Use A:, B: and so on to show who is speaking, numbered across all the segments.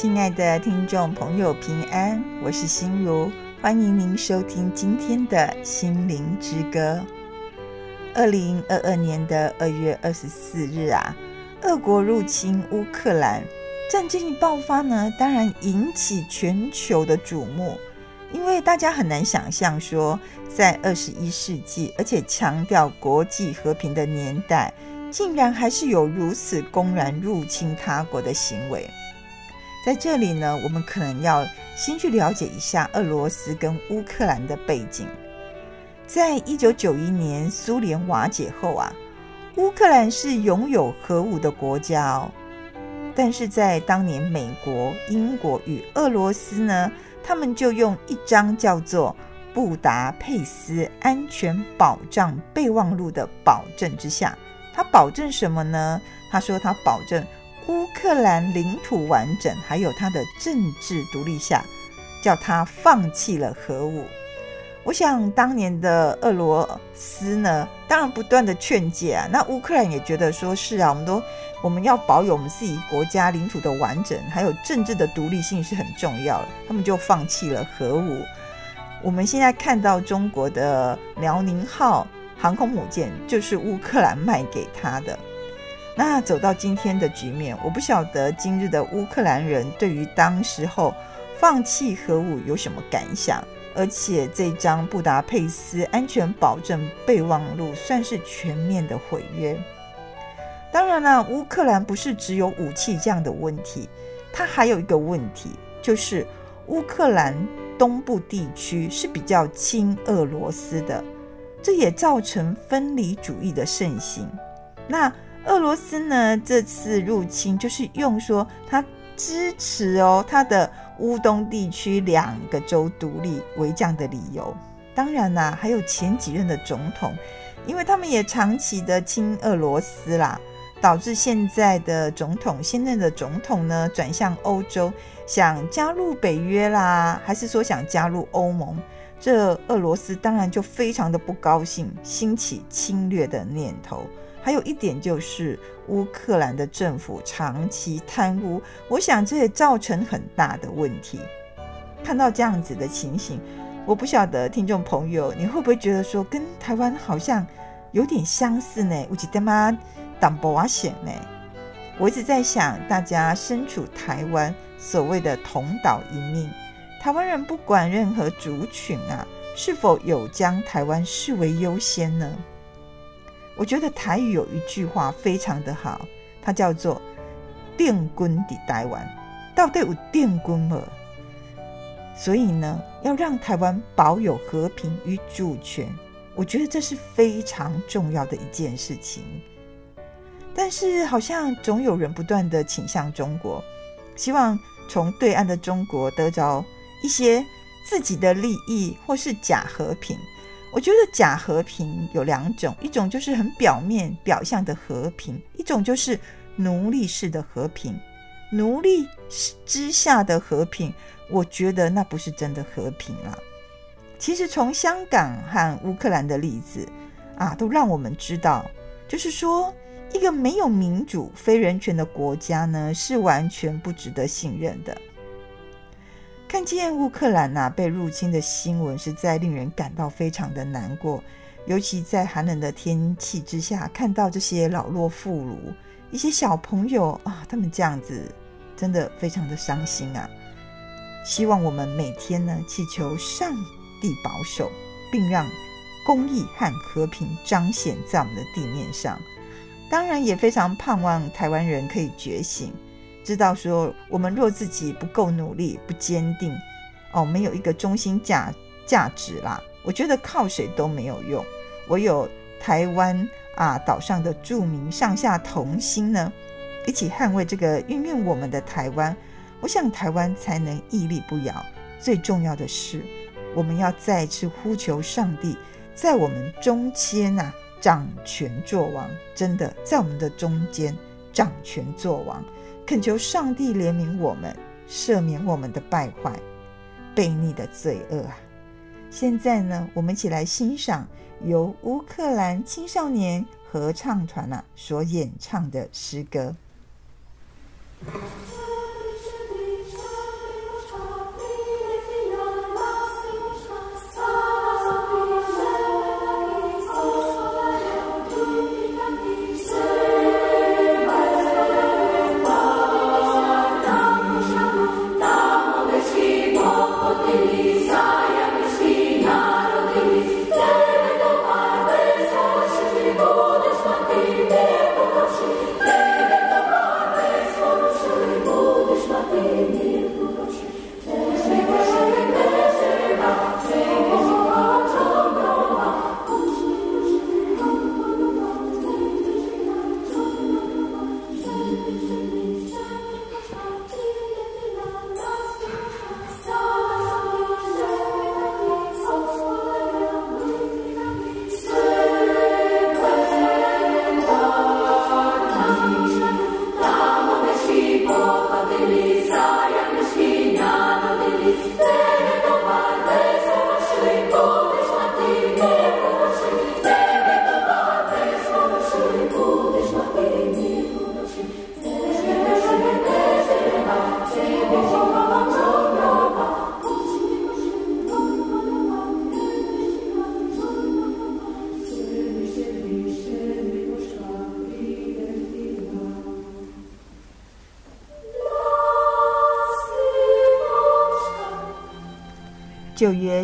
A: 亲爱的听众朋友，平安，我是心如，欢迎您收听今天的心灵之歌。二零二二年的二月二十四日啊，俄国入侵乌克兰，战争一爆发呢，当然引起全球的瞩目，因为大家很难想象说，在二十一世纪，而且强调国际和平的年代，竟然还是有如此公然入侵他国的行为。在这里呢，我们可能要先去了解一下俄罗斯跟乌克兰的背景。在一九九一年苏联瓦解后啊，乌克兰是拥有核武的国家哦。但是在当年，美国、英国与俄罗斯呢，他们就用一张叫做《布达佩斯安全保障备忘录》的保证之下，他保证什么呢？他说他保证。乌克兰领土完整，还有他的政治独立下，叫他放弃了核武。我想当年的俄罗斯呢，当然不断的劝诫啊，那乌克兰也觉得说是啊，我们都我们要保有我们自己国家领土的完整，还有政治的独立性是很重要的。他们就放弃了核武。我们现在看到中国的辽宁号航空母舰，就是乌克兰卖给他的。那走到今天的局面，我不晓得今日的乌克兰人对于当时候放弃核武有什么感想，而且这张布达佩斯安全保证备忘录算是全面的毁约。当然了，乌克兰不是只有武器这样的问题，它还有一个问题，就是乌克兰东部地区是比较亲俄罗斯的，这也造成分离主义的盛行。那俄罗斯呢，这次入侵就是用说他支持哦他的乌东地区两个州独立为这样的理由。当然啦，还有前几任的总统，因为他们也长期的亲俄罗斯啦，导致现在的总统现任的总统呢转向欧洲，想加入北约啦，还是说想加入欧盟？这俄罗斯当然就非常的不高兴，兴起侵略的念头。还有一点就是乌克兰的政府长期贪污，我想这也造成很大的问题。看到这样子的情形，我不晓得听众朋友你会不会觉得说跟台湾好像有点相似呢？我记得吗？党不瓦险呢？我一直在想，大家身处台湾，所谓的同岛一命，台湾人不管任何族群啊，是否有将台湾视为优先呢？我觉得台语有一句话非常的好，它叫做“定军的台湾”，到底有定军吗？所以呢，要让台湾保有和平与主权，我觉得这是非常重要的一件事情。但是好像总有人不断的倾向中国，希望从对岸的中国得着一些自己的利益，或是假和平。我觉得假和平有两种，一种就是很表面表象的和平，一种就是奴隶式的和平。奴隶之下的和平，我觉得那不是真的和平啦。其实从香港和乌克兰的例子啊，都让我们知道，就是说一个没有民主、非人权的国家呢，是完全不值得信任的。看见乌克兰呐、被入侵的新闻，实在令人感到非常的难过。尤其在寒冷的天气之下，看到这些老弱妇孺、一些小朋友啊，他们这样子，真的非常的伤心啊。希望我们每天呢，祈求上帝保守，并让公义和和平彰显在我们的地面上。当然，也非常盼望台湾人可以觉醒。知道说，我们若自己不够努力、不坚定，哦，没有一个中心价价值啦，我觉得靠谁都没有用。唯有台湾啊岛上的住民上下同心呢，一起捍卫这个孕育我们的台湾，我想台湾才能屹立不摇。最重要的是，我们要再次呼求上帝在我们中间呐掌权作王，真的在我们的中间掌权作王。恳求上帝怜悯我们，赦免我们的败坏、悖逆的罪恶啊！现在呢，我们一起来欣赏由乌克兰青少年合唱团啊所演唱的诗歌。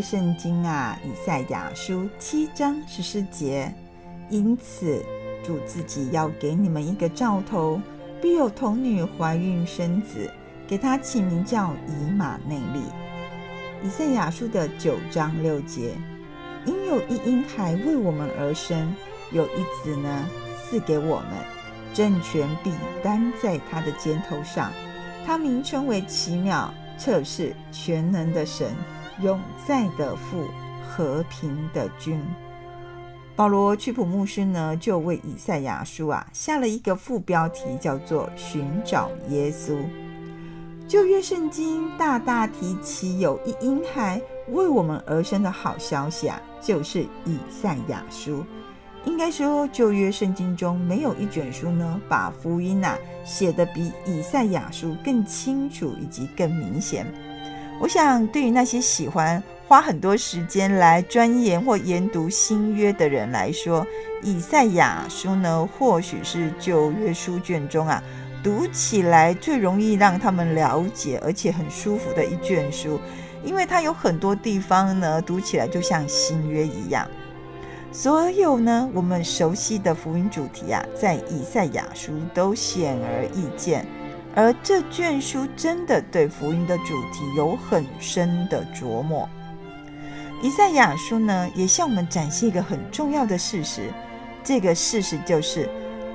A: 圣经啊，以赛亚书七章十四节，因此主自己要给你们一个兆头，必有童女怀孕生子，给他起名叫以马内利。以赛亚书的九章六节，因有一婴孩为我们而生，有一子呢赐给我们，政权必担在他的肩头上，他名称为奇妙、策士、全能的神，永在的父，和平的君。保罗屈普牧师呢，就为以赛亚书啊下了一个副标题，叫做“寻找耶稣”。旧约圣经大大提起有一婴孩为我们而生的好消息啊，就是以赛亚书。应该说，旧约圣经中没有一卷书呢，把福音呐写得比以赛亚书更清楚以及更明显。我想，对于那些喜欢花很多时间来钻研或研读新约的人来说，以赛亚书呢，或许是旧约书卷中啊。读起来最容易让他们了解，而且很舒服的一卷书，因为它有很多地方呢，读起来就像新约一样。所有呢，我们熟悉的福音主题啊，在以赛亚书都显而易见，而这卷书真的对福音的主题有很深的琢磨。以赛亚书呢，也向我们展现一个很重要的事实，这个事实就是。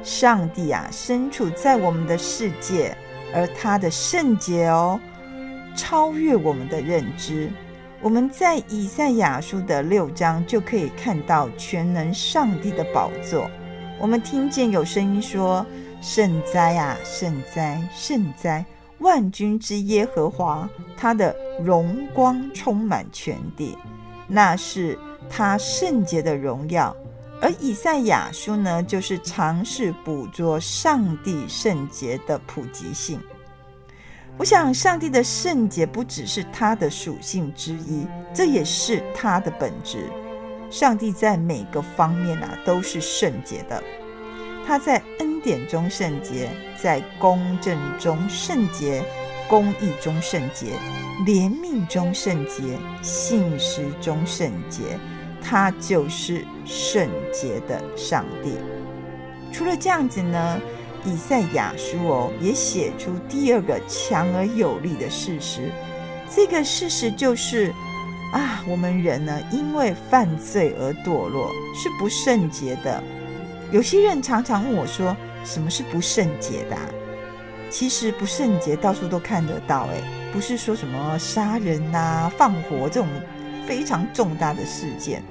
A: 上帝啊，身处在我们的世界，而他的圣洁哦，超越我们的认知。我们在以赛亚书的六章就可以看到全能上帝的宝座。我们听见有声音说：“圣哉啊，圣哉，圣哉！万军之耶和华，他的荣光充满全地，那是他圣洁的荣耀。”而以赛亚书呢，就是尝试捕捉上帝圣洁的普及性。我想，上帝的圣洁不只是他的属性之一，这也是他的本质。上帝在每个方面啊，都是圣洁的。他在恩典中圣洁，在公正中圣洁，公义中圣洁，怜悯中圣洁，信实中圣洁。他就是圣洁的上帝。除了这样子呢，以赛亚书哦也写出第二个强而有力的事实。这个事实就是啊，我们人呢因为犯罪而堕落，是不圣洁的。有些人常常问我说：“什么是不圣洁的？”其实不圣洁到处都看得到，诶，不是说什么杀人呐、放火这种。非常重大的事件。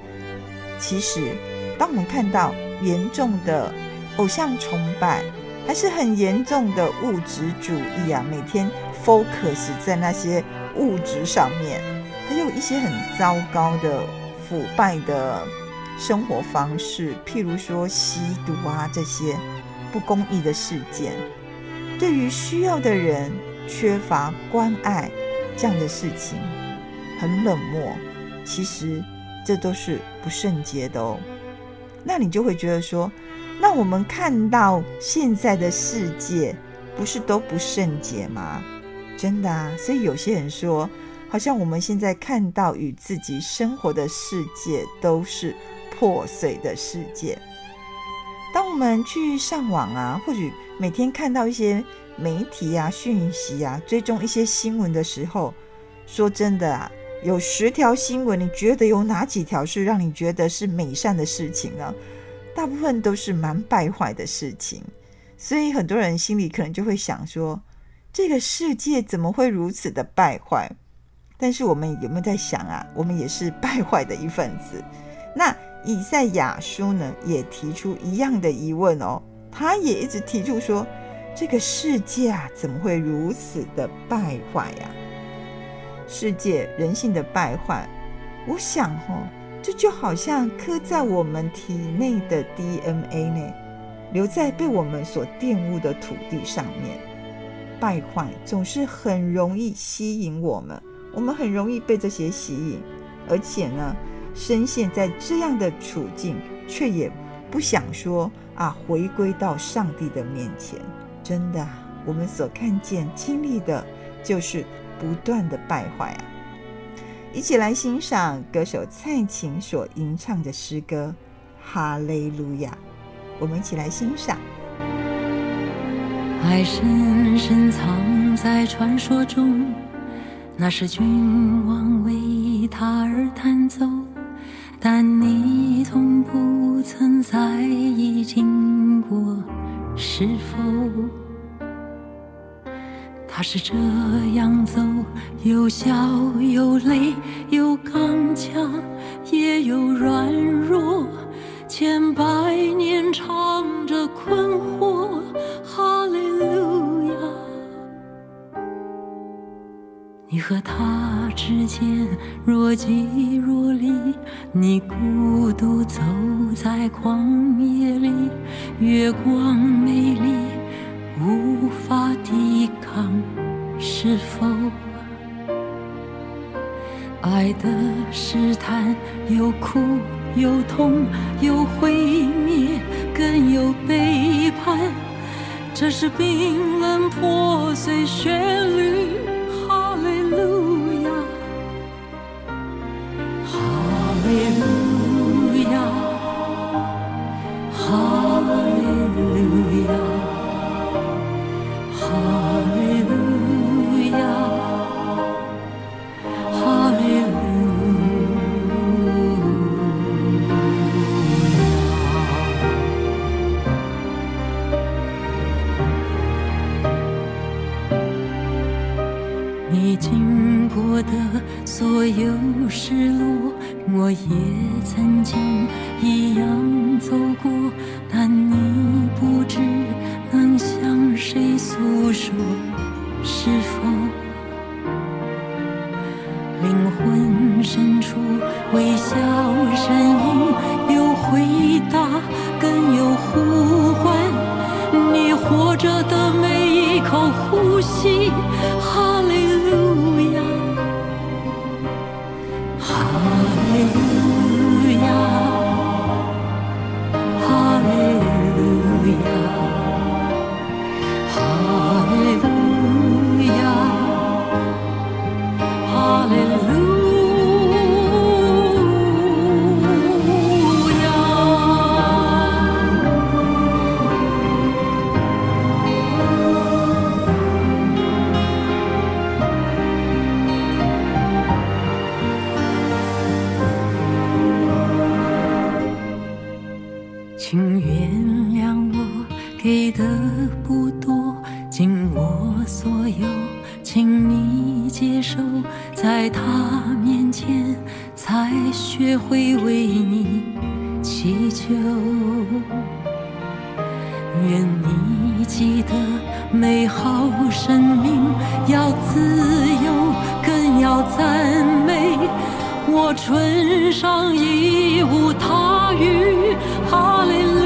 A: 其实，当我们看到严重的偶像崇拜，还是很严重的物质主义啊，每天 focus 在那些物质上面，还有一些很糟糕的腐败的生活方式，譬如说吸毒啊这些不公义的事件，对于需要的人缺乏关爱这样的事情，很冷漠。其实这都是不圣洁的哦。那你就会觉得说，那我们看到现在的世界，不是都不圣洁吗？真的啊。所以有些人说，好像我们现在看到与自己生活的世界都是破碎的世界。当我们去上网啊，或许每天看到一些媒体啊、讯息啊，追踪一些新闻的时候，说真的啊。有十条新闻，你觉得有哪几条是让你觉得是美善的事情呢？大部分都是蛮败坏的事情，所以很多人心里可能就会想说：这个世界怎么会如此的败坏？但是我们有没有在想啊？我们也是败坏的一份子。那以赛亚书呢，也提出一样的疑问哦，他也一直提出说：这个世界啊，怎么会如此的败坏呀？世界人性的败坏，我想哦，这就好像刻在我们体内的 DNA 呢，留在被我们所玷污的土地上面。败坏总是很容易吸引我们，我们很容易被这些吸引，而且呢，深陷在这样的处境，却也不想说啊，回归到上帝的面前。真的，我们所看见、经历的，就是。不断的败坏啊！一起来欣赏歌手蔡琴所吟唱的诗歌《哈利路亚》。我们一起来欣赏。
B: 爱深深藏在传说中，那是君王为他而弹奏，但你从不曾在意经过，是否？他是这样走，有笑有泪，有刚强，也有软弱，千百年唱着困惑，你和他之间若即若离，你孤独走在旷野里，月光美丽。无法抵抗，是否爱的试探有苦有痛有毁灭，更有背叛？这是冰冷破碎旋律，愿你记得美好生命要自由，更要赞美。我唇上已无他语，哈利路。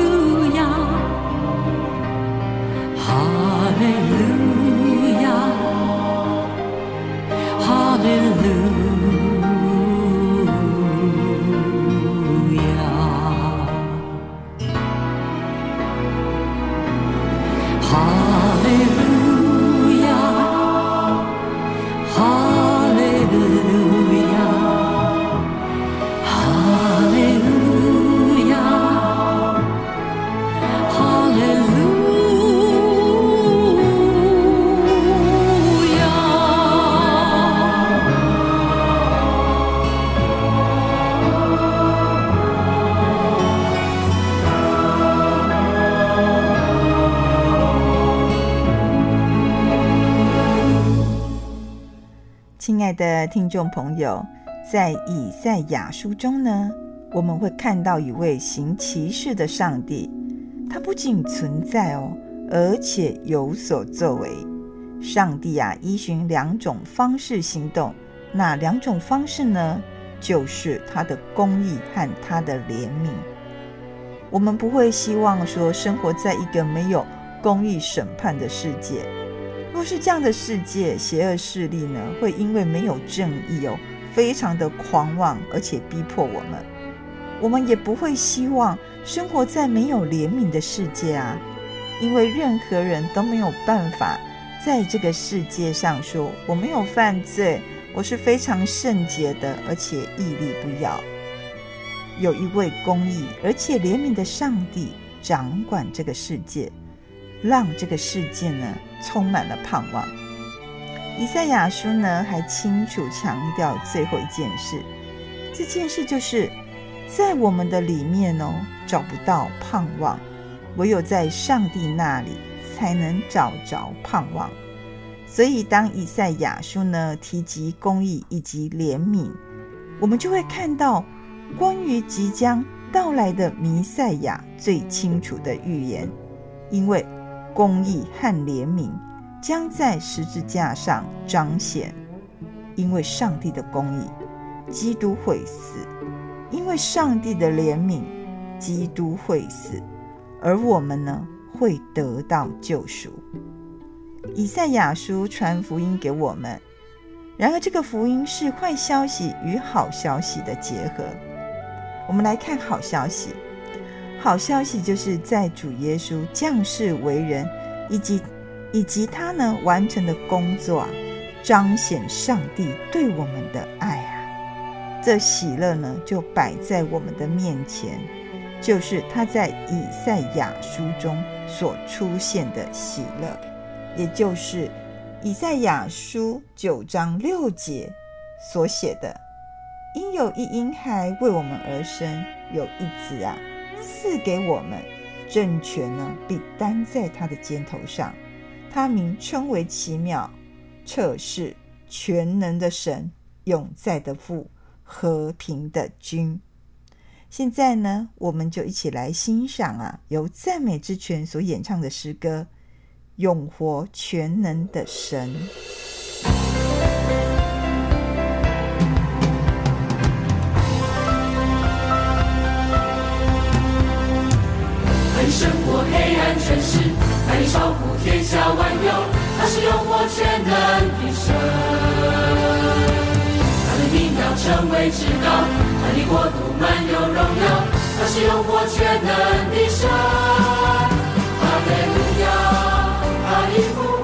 A: 听众朋友，在以赛亚书中呢，我们会看到一位行奇事的上帝，他不仅存在哦，而且有所作为。上帝啊，依循两种方式行动，那两种方式呢，就是他的公义和他的怜悯。我们不会希望说生活在一个没有公义审判的世界。若是这样的世界，邪恶势力呢，会因为没有正义哦，非常的狂妄，而且逼迫我们。我们也不会希望生活在没有怜悯的世界啊，因为任何人都没有办法在这个世界上说我没有犯罪，我是非常圣洁的，而且屹立不摇。有一位公义而且怜悯的上帝掌管这个世界，让这个世界呢充满了盼望。以赛亚书呢还清楚强调最后一件事，这件事就是在我们的里面哦找不到盼望，唯有在上帝那里才能找着盼望。所以当以赛亚书呢提及公义以及怜悯，我们就会看到。关于即将到来的弥赛亚最清楚的预言，因为公义和怜悯将在十字架上彰显，因为上帝的公义，基督会死；因为上帝的怜悯，基督会死，而我们呢，会得到救赎。以赛亚书传福音给我们，然而这个福音是坏消息与好消息的结合。我们来看好消息，好消息就是在主耶稣降世为人，以及以及他呢完成的工作啊，彰显上帝对我们的爱啊，这喜乐呢就摆在我们的面前，就是他在以赛亚书中所出现的喜乐，也就是以赛亚书九章六节所写的。因有一婴孩为我们而生，有一子啊赐给我们，政权呢必担在他的肩头上，他名称为奇妙、测试、全能的神、永在的父、和平的君。现在呢，我们就一起来欣赏啊，由赞美之泉所演唱的诗歌《永活全能的神》。
C: 胜过黑暗权势，他以照顾天下万有，他是永活全能的神。他的名要称为至高，他的国度满有荣耀，他是永活全能的神。超乎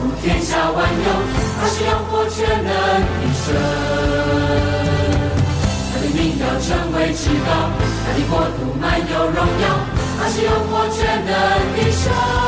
C: 普天下万有，他是永活全能的神。他的名要成为至高，他的国度满有荣耀，他是用活全能的神。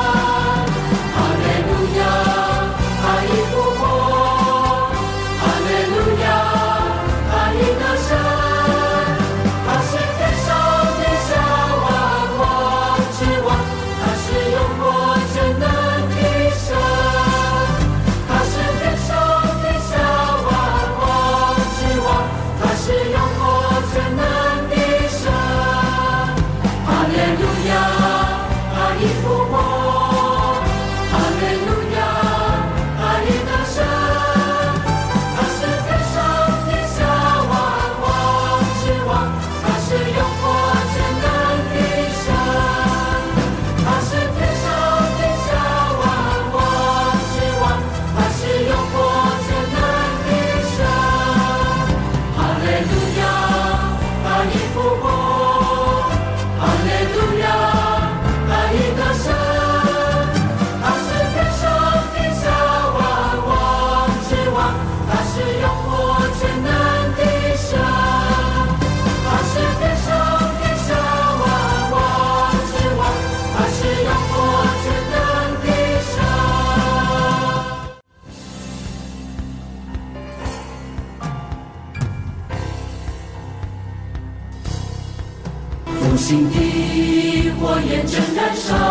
C: sunshine.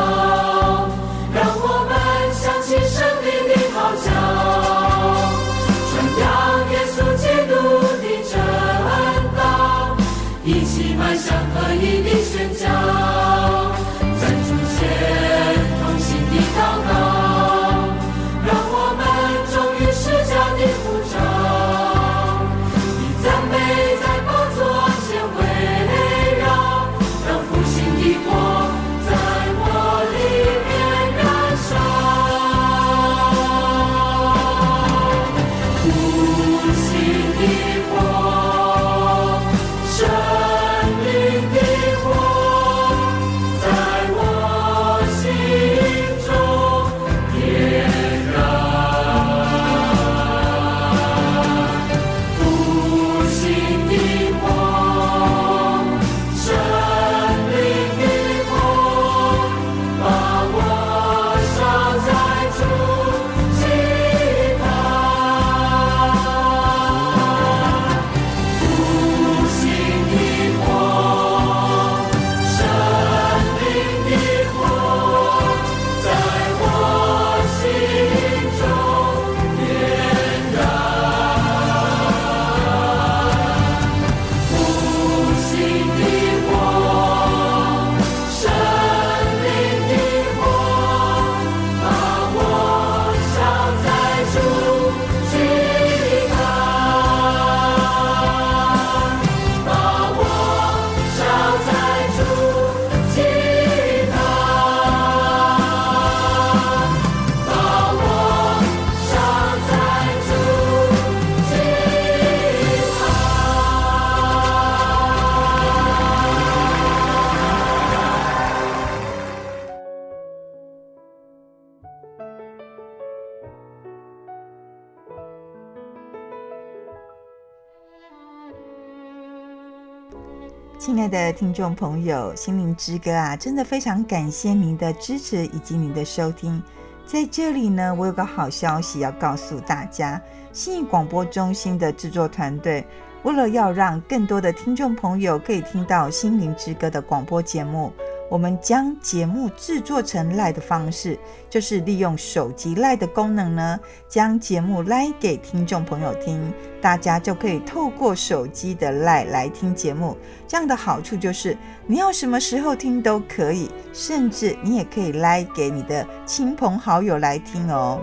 C: 亲爱的
A: 听众朋友，心灵之歌啊，真的非常感谢您的支持以及您的收听。在这里呢，我有个好消息要告诉大家，信义广播中心的制作团队，为了要让更多的听众朋友可以听到心灵之歌的广播节目。我们将节目制作成 LINE 的方式，就是利用手机 LINE 的功能呢，将节目赖给听众朋友听，大家就可以透过手机的赖来听节目。这样的好处就是，你要什么时候听都可以，甚至你也可以赖给你的亲朋好友来听哦。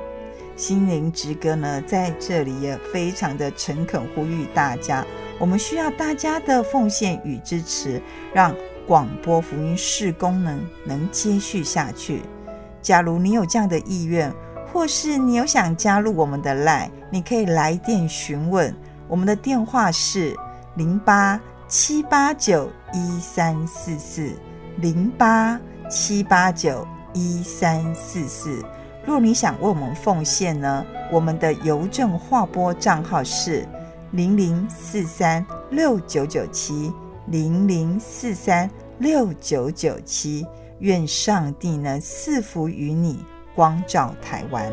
A: 心灵之歌呢，在这里也非常的诚恳呼吁大家，我们需要大家的奉献与支持，让。广播福音事功能能接续下去。假如你有这样的意愿，或是你有想加入我们的 LINE，你可以来电询问。我们的电话是零八七八九一三四四零八七八九一三四四。若你想为我们奉献呢，我们的邮政划拨账号是零零四三六九九七。零零四三六九九七，愿上帝呢赐福于你，光照台湾。